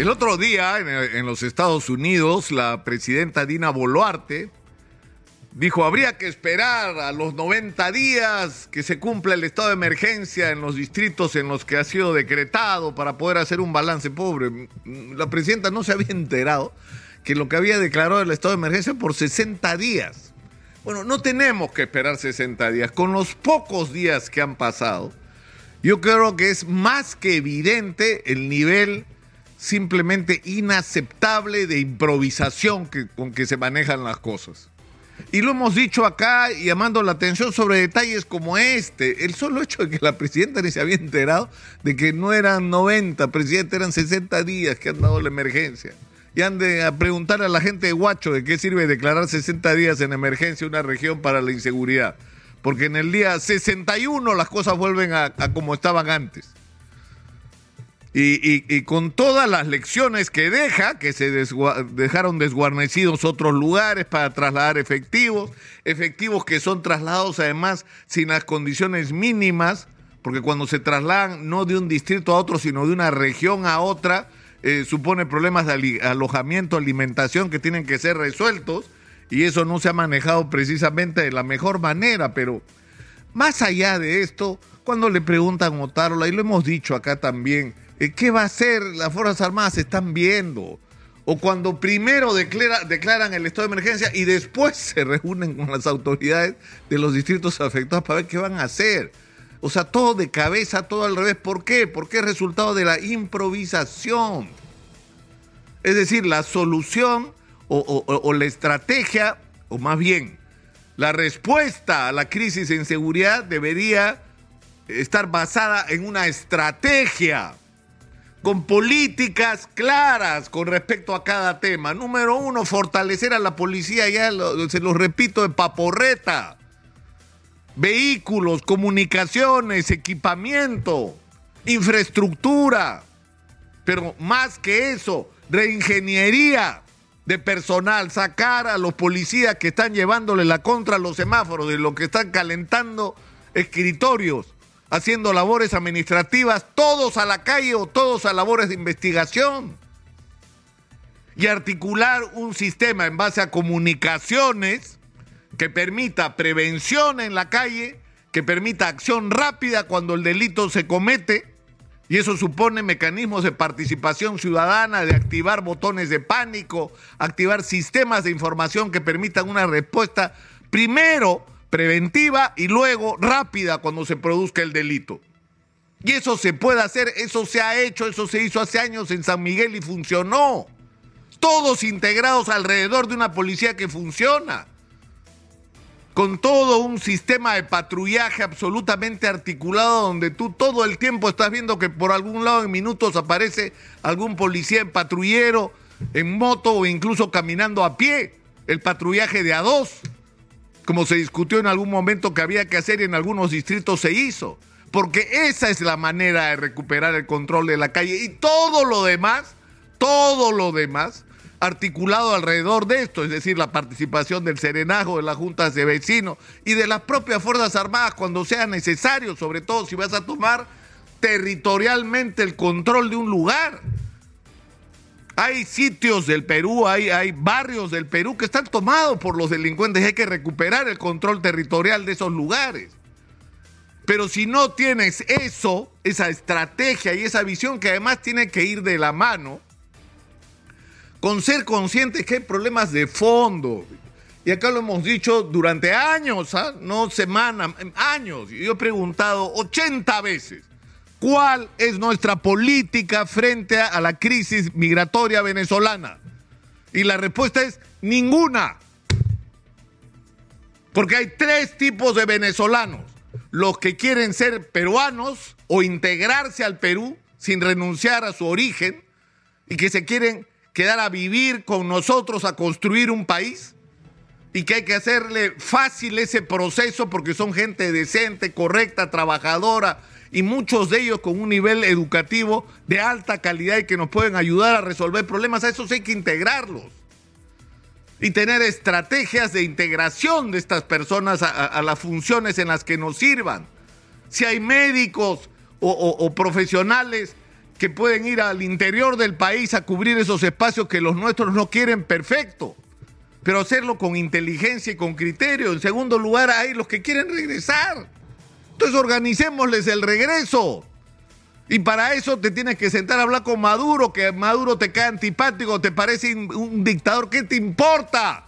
El otro día, en, los Estados Unidos, la presidenta Dina Boluarte dijo, habría que esperar a los 90 días que se cumpla el estado de emergencia en los distritos en los que ha sido decretado para poder hacer un balance pobre. La presidenta no se había enterado que lo que había declarado el estado de emergencia por 60 días. Bueno, no tenemos que esperar 60 días. Con los pocos días que han pasado, yo creo que es más que evidente el nivel simplemente inaceptable de improvisación que, con que se manejan las cosas. Y lo hemos dicho acá llamando la atención sobre detalles como este. El solo hecho de que la presidenta ni se había enterado de que no eran 90, presidente, eran 60 días que han dado la emergencia. Y han de preguntar a la gente de Guacho de qué sirve declarar 60 días en emergencia una región para la inseguridad. Porque en el día 61 las cosas vuelven a como estaban antes. Y, con todas las lecciones que deja, que se dejaron desguarnecidos otros lugares para trasladar efectivos, efectivos que son trasladados además sin las condiciones mínimas, porque cuando se trasladan no de un distrito a otro, sino de una región a otra, eh, supone problemas de alojamiento, alimentación que tienen que ser resueltos, y eso no se ha manejado precisamente de la mejor manera, pero más allá de esto, cuando le preguntan a Otárola, y lo hemos dicho acá también, ¿Qué va a hacer? Las Fuerzas Armadas están viendo. O cuando primero declaran el estado de emergencia y después se reúnen con las autoridades de los distritos afectados para ver qué van a hacer. O sea, todo de cabeza, todo al revés. ¿Por qué? Porque es resultado de la improvisación. Es decir, la solución o la estrategia, o más bien, la respuesta a la crisis en seguridad debería estar basada en una estrategia con políticas claras con respecto a cada tema. Número uno, fortalecer a la policía, ya se los repito, de paporreta. Vehículos, comunicaciones, equipamiento, infraestructura. Pero más que eso, reingeniería de personal, sacar a los policías que están llevándole la contra a los semáforos, de lo que están calentando escritorios haciendo labores administrativas, todos a la calle o todos a labores de investigación. Y articular un sistema en base a comunicaciones que permita prevención en la calle, que permita acción rápida cuando el delito se comete. Y eso supone mecanismos de participación ciudadana, de activar botones de pánico, activar sistemas de información que permitan una respuesta primero preventiva y luego rápida cuando se produzca el delito. Y eso se puede hacer, eso se ha hecho, eso se hizo hace años en San Miguel y funcionó. Todos integrados alrededor de una policía que funciona. Con todo un sistema de patrullaje absolutamente articulado donde tú todo el tiempo estás viendo que por algún lado en minutos aparece algún policía en patrullero, en moto o incluso caminando a pie. El patrullaje de a dos como se discutió en algún momento que había que hacer y en algunos distritos se hizo. Porque esa es la manera de recuperar el control de la calle. Y todo lo demás, todo lo demás, articulado alrededor de esto, es decir, la participación del serenajo, de las juntas de vecinos y de las propias Fuerzas Armadas cuando sea necesario, sobre todo si vas a tomar territorialmente el control de un lugar. Hay sitios del Perú, hay, barrios del Perú que están tomados por los delincuentes. Hay que recuperar el control territorial de esos lugares. Pero si no tienes eso, esa estrategia y esa visión que además tiene que ir de la mano, con ser conscientes que hay problemas de fondo. Y acá lo hemos dicho durante años, ¿ah? no semanas, años. Yo he preguntado 80 veces. ¿Cuál es nuestra política frente a la crisis migratoria venezolana? Y la respuesta es ninguna. Porque hay tres tipos de venezolanos. Los que quieren ser peruanos o integrarse al Perú sin renunciar a su origen y que se quieren quedar a vivir con nosotros, a construir un país y que hay que hacerle fácil ese proceso porque son gente decente, correcta, trabajadora, y muchos de ellos con un nivel educativo de alta calidad y que nos pueden ayudar a resolver problemas. A esos hay que integrarlos y tener estrategias de integración de estas personas a, las funciones en las que nos sirvan. Si hay médicos o, profesionales que pueden ir al interior del país a cubrir esos espacios que los nuestros no quieren perfecto, pero hacerlo con inteligencia y con criterio. En segundo lugar, hay los que quieren regresar. Entonces organicémosles el regreso. Y para eso te tienes que sentar a hablar con Maduro, que Maduro te cae antipático, te parece un dictador. ¿Qué te importa?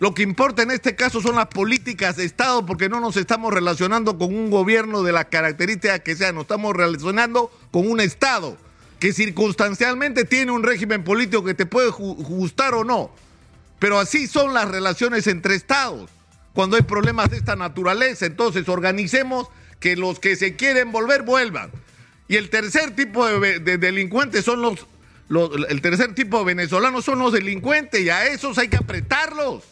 Lo que importa en este caso son las políticas de Estado porque no nos estamos relacionando con un gobierno de las características que sean, nos estamos relacionando con un Estado que circunstancialmente tiene un régimen político que te puede gustar o no. Pero así son las relaciones entre Estados cuando hay problemas de esta naturaleza. Entonces organicemos que los que se quieren volver vuelvan. Y el tercer tipo de, delincuentes son los, los, el tercer tipo de venezolanos son los delincuentes y a esos hay que apretarlos.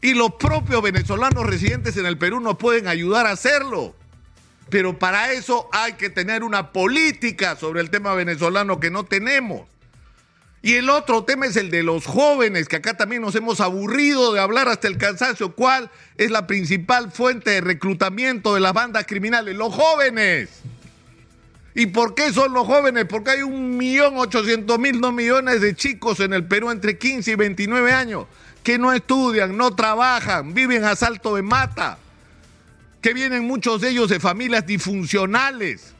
Y los propios venezolanos residentes en el Perú nos pueden ayudar a hacerlo. Pero para eso hay que tener una política sobre el tema venezolano que no tenemos. Y el otro tema es el de los jóvenes, que acá también nos hemos aburrido de hablar hasta el cansancio. ¿Cuál es la principal fuente de reclutamiento de las bandas criminales? Los jóvenes. ¿Y por qué son los jóvenes? Porque hay un millón ochocientos mil, dos millones de chicos en el Perú entre 15 y 29 años que no estudian, no trabajan, viven a salto de mata, que vienen muchos de ellos de familias disfuncionales,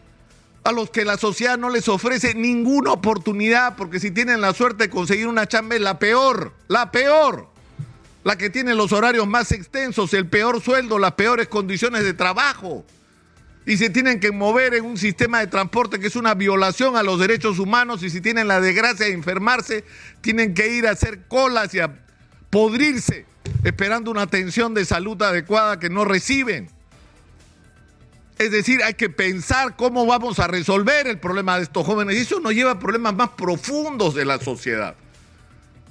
a los que la sociedad no les ofrece ninguna oportunidad, porque si tienen la suerte de conseguir una chamba es la peor, la peor, la que tiene los horarios más extensos, el peor sueldo, las peores condiciones de trabajo. Y se tienen que mover en un sistema de transporte que es una violación a los derechos humanos y si tienen la desgracia de enfermarse, tienen que ir a hacer colas y a podrirse esperando una atención de salud adecuada que no reciben. Es decir, hay que pensar cómo vamos a resolver el problema de estos jóvenes. Y eso nos lleva a problemas más profundos de la sociedad.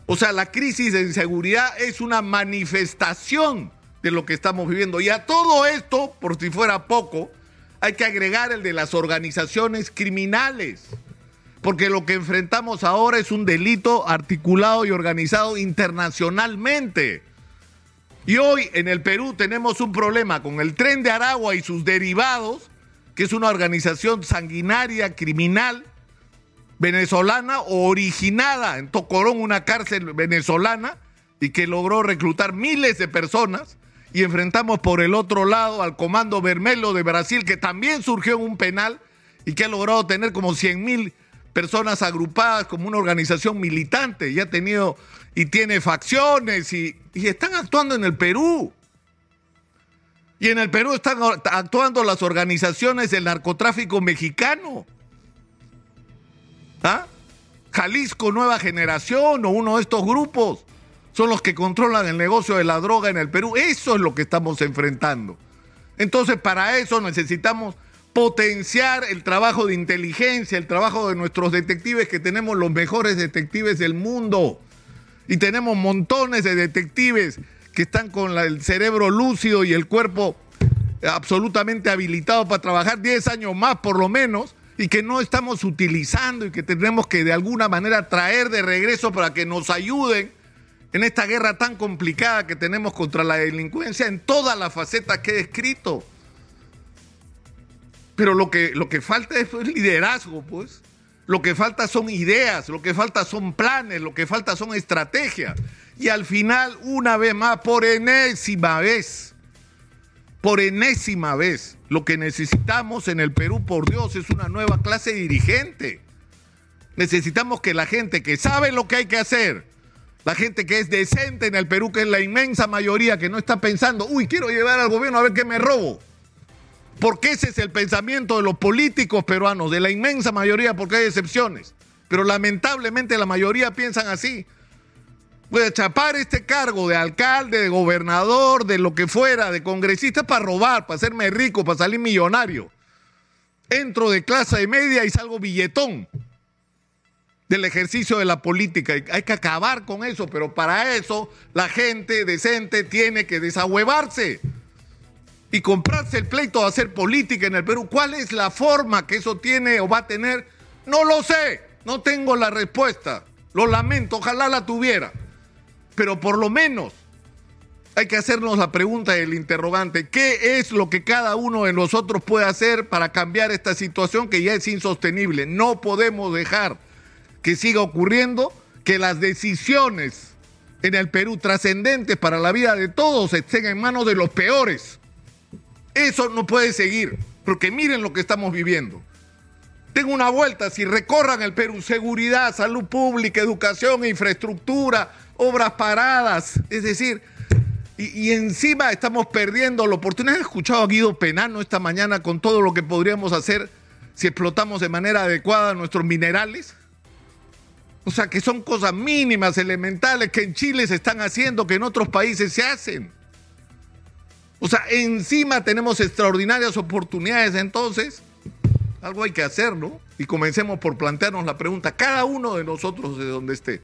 O sea, la crisis de inseguridad es una manifestación de lo que estamos viviendo. Y a todo esto, por si fuera poco, hay que agregar el de las organizaciones criminales porque lo que enfrentamos ahora es un delito articulado y organizado internacionalmente. Y hoy en el Perú tenemos un problema con el tren de Aragua y sus derivados, que es una organización sanguinaria, criminal, venezolana originada en Tocorón, una cárcel venezolana, y que logró reclutar miles de personas. Y enfrentamos por el otro lado al Comando Vermelo de Brasil, que también surgió en un penal y que ha logrado tener como 100 mil personas agrupadas como una organización militante y ha tenido y tiene facciones y, están actuando en el Perú. Y en el Perú están actuando las organizaciones del narcotráfico mexicano. ¿Ah? Jalisco Nueva Generación o uno de estos grupos son los que controlan el negocio de la droga en el Perú. Eso es lo que estamos enfrentando. Entonces, para eso necesitamos potenciar el trabajo de inteligencia, el trabajo de nuestros detectives, que tenemos los mejores detectives del mundo. Y tenemos montones de detectives que están con el cerebro lúcido y el cuerpo absolutamente habilitado para trabajar 10 años más por lo menos y que no estamos utilizando y que tenemos que de alguna manera traer de regreso para que nos ayuden en esta guerra tan complicada que tenemos contra la delincuencia en todas las facetas que he descrito. Pero lo que, lo que falta es liderazgo, pues. Lo que falta son ideas, lo que falta son planes, lo que falta son estrategias. Y al final, una vez más, por enésima vez, por enésima vez, lo que necesitamos en el Perú, por Dios, es una nueva clase dirigente. Necesitamos que la gente que sabe lo que hay que hacer, la gente que es decente en el Perú, que es la inmensa mayoría, que no está pensando, uy, quiero llevar al gobierno a ver qué me robo porque ese es el pensamiento de los políticos peruanos, de la inmensa mayoría, porque hay excepciones. Pero lamentablemente la mayoría piensan así. Voy a chapar este cargo de alcalde, de gobernador, de lo que fuera, de congresista para robar, para hacerme rico, para salir millonario. Entro de clase media y salgo billetón del ejercicio de la política. Hay que acabar con eso, pero para eso la gente decente tiene que desahuevarse y comprarse el pleito de hacer política en el Perú. ¿Cuál es la forma que eso tiene o va a tener? No lo sé, no tengo la respuesta. Lo lamento, ojalá la tuviera. Pero por lo menos hay que hacernos la pregunta del interrogante, ¿qué es lo que cada uno de nosotros puede hacer para cambiar esta situación que ya es insostenible? No podemos dejar que siga ocurriendo, que las decisiones en el Perú trascendentes para la vida de todos estén en manos de los peores. Eso no puede seguir, porque miren lo que estamos viviendo. Tengo una vuelta, si recorran el Perú, seguridad, salud pública, educación, infraestructura, obras paradas, es decir, y, encima estamos perdiendo la oportunidad. He escuchado a Guido Penano esta mañana con todo lo que podríamos hacer si explotamos de manera adecuada nuestros minerales. O sea, que son cosas mínimas, elementales, que en Chile se están haciendo, que en otros países se hacen. O sea, encima tenemos extraordinarias oportunidades, entonces, algo hay que hacer, ¿no? Y comencemos por plantearnos la pregunta, cada uno de nosotros de donde esté,